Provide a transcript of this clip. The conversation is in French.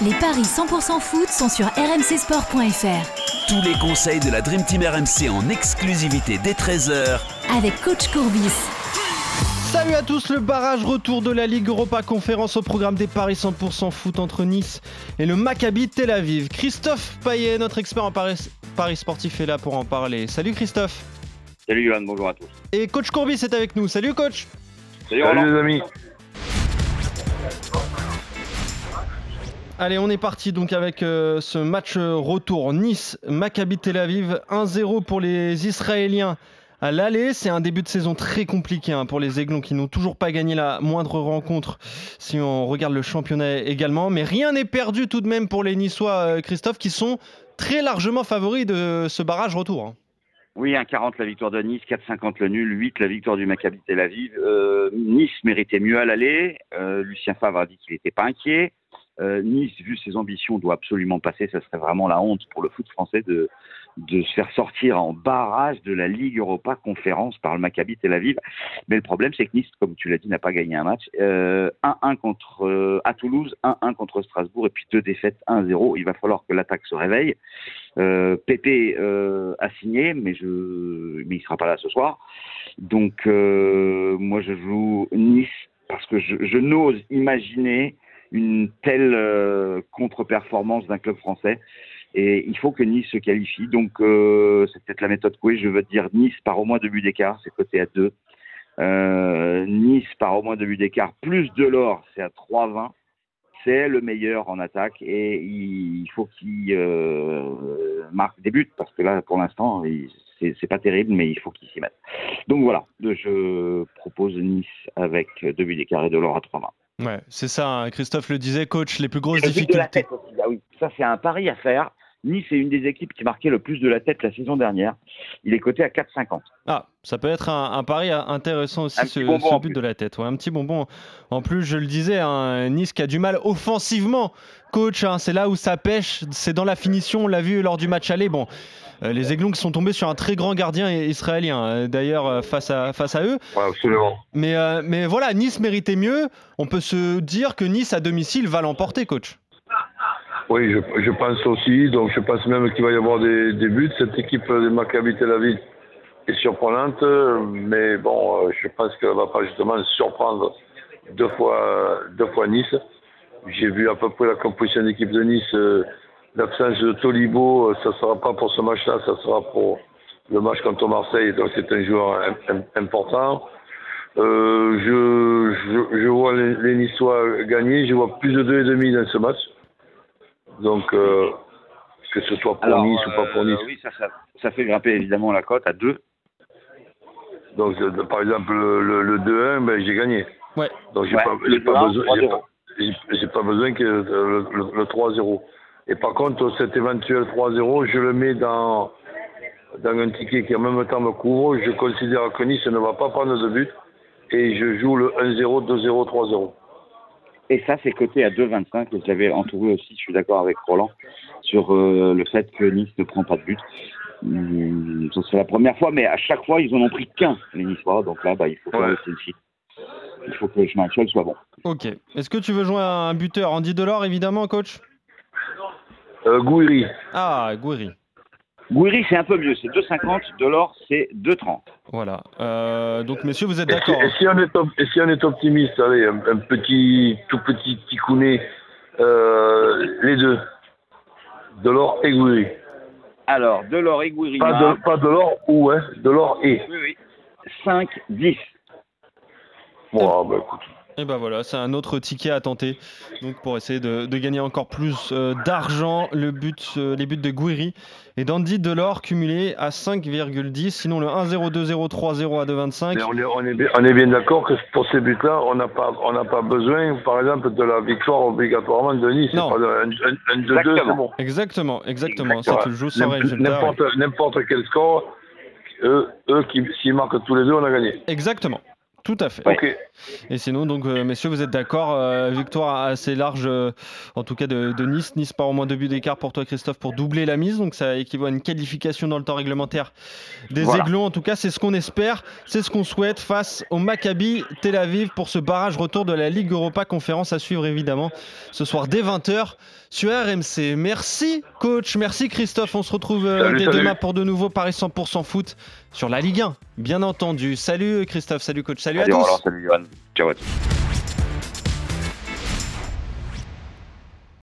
Les paris 100% foot sont sur rmcsport.fr. Tous les conseils de la Dream Team RMC en exclusivité dès 13h avec coach Courbis. Salut à tous, le barrage retour de la Ligue Europa Conférence au programme des paris 100% foot entre Nice et le Maccabi Tel Aviv. Christophe Payet, notre expert en paris, paris sportif, est là pour en parler. Salut Christophe. Salut Johan, bonjour à tous. Et coach Courbis est avec nous. Salut coach. Salut, Salut les amis. Allez, on est parti donc avec euh, ce match euh, retour Nice-Maccabi Tel Aviv. 1-0 pour les Israéliens à l'aller. C'est un début de saison très compliqué hein, pour les Aiglons qui n'ont toujours pas gagné la moindre rencontre si on regarde le championnat également. Mais rien n'est perdu tout de même pour les Niçois, euh, Christophe, qui sont très largement favoris de ce barrage retour. hein. Oui, 1,40 la victoire de Nice, 4,50 le nul, 8 la victoire du Maccabi Tel Aviv. Nice méritait mieux à l'aller. Lucien Favre a dit qu'il n'était pas inquiet. Euh, nice, vu ses ambitions, doit absolument passer. Ça serait vraiment la honte pour le foot français de, se faire sortir en barrage de la Ligue Europa Conférence par le Maccabi Tel Aviv. Mais le problème, c'est que Nice, comme tu l'as dit, n'a pas gagné un match. Euh, 1-1 contre euh, à Toulouse, 1-1 contre Strasbourg et puis deux défaites 1-0. Il va falloir que l'attaque se réveille. Euh, Pépé euh, a signé, mais je, mais il sera pas là ce soir. Donc euh, moi, je joue Nice parce que je n'ose imaginer une telle euh, contre-performance d'un club français. Et il faut que Nice se qualifie. Donc, euh, c'est peut-être la méthode Coué. Je veux dire Nice par au moins deux buts d'écart, c'est coté à 2. Euh, nice par au moins deux buts d'écart, plus de l'or, c'est à 3,20. C'est le meilleur en attaque et il faut qu'il euh, marque des buts parce que là, pour l'instant, c'est pas terrible, mais il faut qu'il s'y mette. Donc voilà, je propose Nice avec deux buts d'écart et de l'or à 3,20. Ouais, c'est ça, hein, Christophe le disait, coach, les plus grosses de la difficultés. tête aussi, ah oui. Ça, c'est un pari à faire. Nice est une des équipes qui marquait le plus de la tête la saison dernière. Il est coté à 4,50. Ah, ça peut être un, un pari intéressant aussi, ce, ce but plus. de la tête. Ouais, un petit bonbon. En plus, je le disais, un Nice qui a du mal offensivement. Coach, hein, c'est là où ça pêche, c'est dans la finition. On l'a vu lors du match aller. Bon, euh, les Aiglons qui sont tombés sur un très grand gardien israélien, euh, d'ailleurs, euh, face à, face à eux. Ouais, absolument. Mais, euh, mais voilà, Nice méritait mieux. On peut se dire que Nice à domicile va l'emporter, coach. Oui, je, je pense aussi. Donc, je pense même qu'il va y avoir des, des buts. Cette équipe de Maccabi Tel Aviv est surprenante, mais bon, euh, je pense qu'elle va pas justement surprendre deux fois, deux fois Nice. J'ai vu à peu près la composition d'équipe de Nice. euh, L'absence de Tolibo, euh, ça sera pas pour ce match-là, ça sera pour le match contre Marseille. Donc, c'est un joueur im- im- important. Euh, je, je, je vois les, les Niçois gagner. Je vois plus de 2,5 dans ce match. Donc, euh, que ce soit pour Nice ou pas pour euh, Nice. oui, ça, ça, ça fait grimper évidemment la cote à 2. Donc, euh, par exemple, le, le, le 2-1, ben, j'ai gagné. Ouais. Donc, j'ai Ouais, pas, pas 2-1, besoin, j'ai 3-0. pas, pas besoin que le, le- le 3-0. Et par contre, cet éventuel 3-0, je le mets dans, dans un ticket qui en même temps me couvre. Je considère que Nice ne va pas prendre de but. Et je joue le 1-0, 2-0, 3-0. Et ça, c'est coté à 2,25. Et je l'avais entouré aussi, je suis d'accord avec Roland, sur euh, le fait que Nice ne prend pas de but. Hum, c'est la première fois, mais à chaque fois, ils en ont pris qu'un, les Niçois. Donc là, bah, il faut Ouais. que le site. Il faut que le chemin actuel soit bon. Ok. Est-ce que tu veux jouer un buteur? Andy Delors, évidemment, coach? Euh, Gouiri. Ah, Gouiri. Gouiri, c'est un peu mieux. C'est 2,50. Delors, c'est 2,30. Voilà. Euh, donc, messieurs, vous êtes Et si, d'accord et si on est op- et si on est optimiste, allez, un, un petit, tout petit ticounet, euh, les deux. Delors et Gouiri. Alors, Delors et Gouiri. Pas, de, pas Delors ou, hein, Delors et. Oui, oui. 5, 10. Bon, bah écoute. Et ben voilà, c'est un autre ticket à tenter. Donc pour essayer de, de gagner encore plus euh, d'argent, le but, euh, les buts de Gouiri et d'Andy Delors cumulés à 5,10. Sinon le 1-0, 2-0, 3-0 à 2,25. Mais on est, on est bien, on est bien d'accord que pour ces buts-là, on n'a pas, on n'a pas besoin, par exemple, de la victoire obligatoirement de Nice. Non. Un, un, un 2-2, c'est Exactement. bon. Exactement, exactement. Si tu le joues sans N'importe- résultat. N'importe, n'importe quel score, eux, eux qui, s'ils marquent tous les deux, on a gagné. Exactement. Tout à fait. Et sinon, donc, euh, messieurs, vous êtes d'accord euh, Victoire assez large, euh, en tout cas de, de Nice. Nice par au moins deux buts d'écart pour toi, Christophe, pour doubler la mise. Donc, ça équivaut à une qualification dans le temps réglementaire des Voilà. Aiglons. En tout cas, c'est ce qu'on espère, c'est ce qu'on souhaite face au Maccabi Tel Aviv pour ce barrage retour de la Ligue Europa Conférence à suivre évidemment ce soir dès 20h sur RMC. Merci, coach. Merci, Christophe. On se retrouve euh, Salut, dès salut. demain pour de nouveaux Paris 100% foot sur la Ligue 1, bien entendu. Salut, Christophe. Salut, coach. Salut, Salut à tous. Roland, salut Johan. Ciao à tous.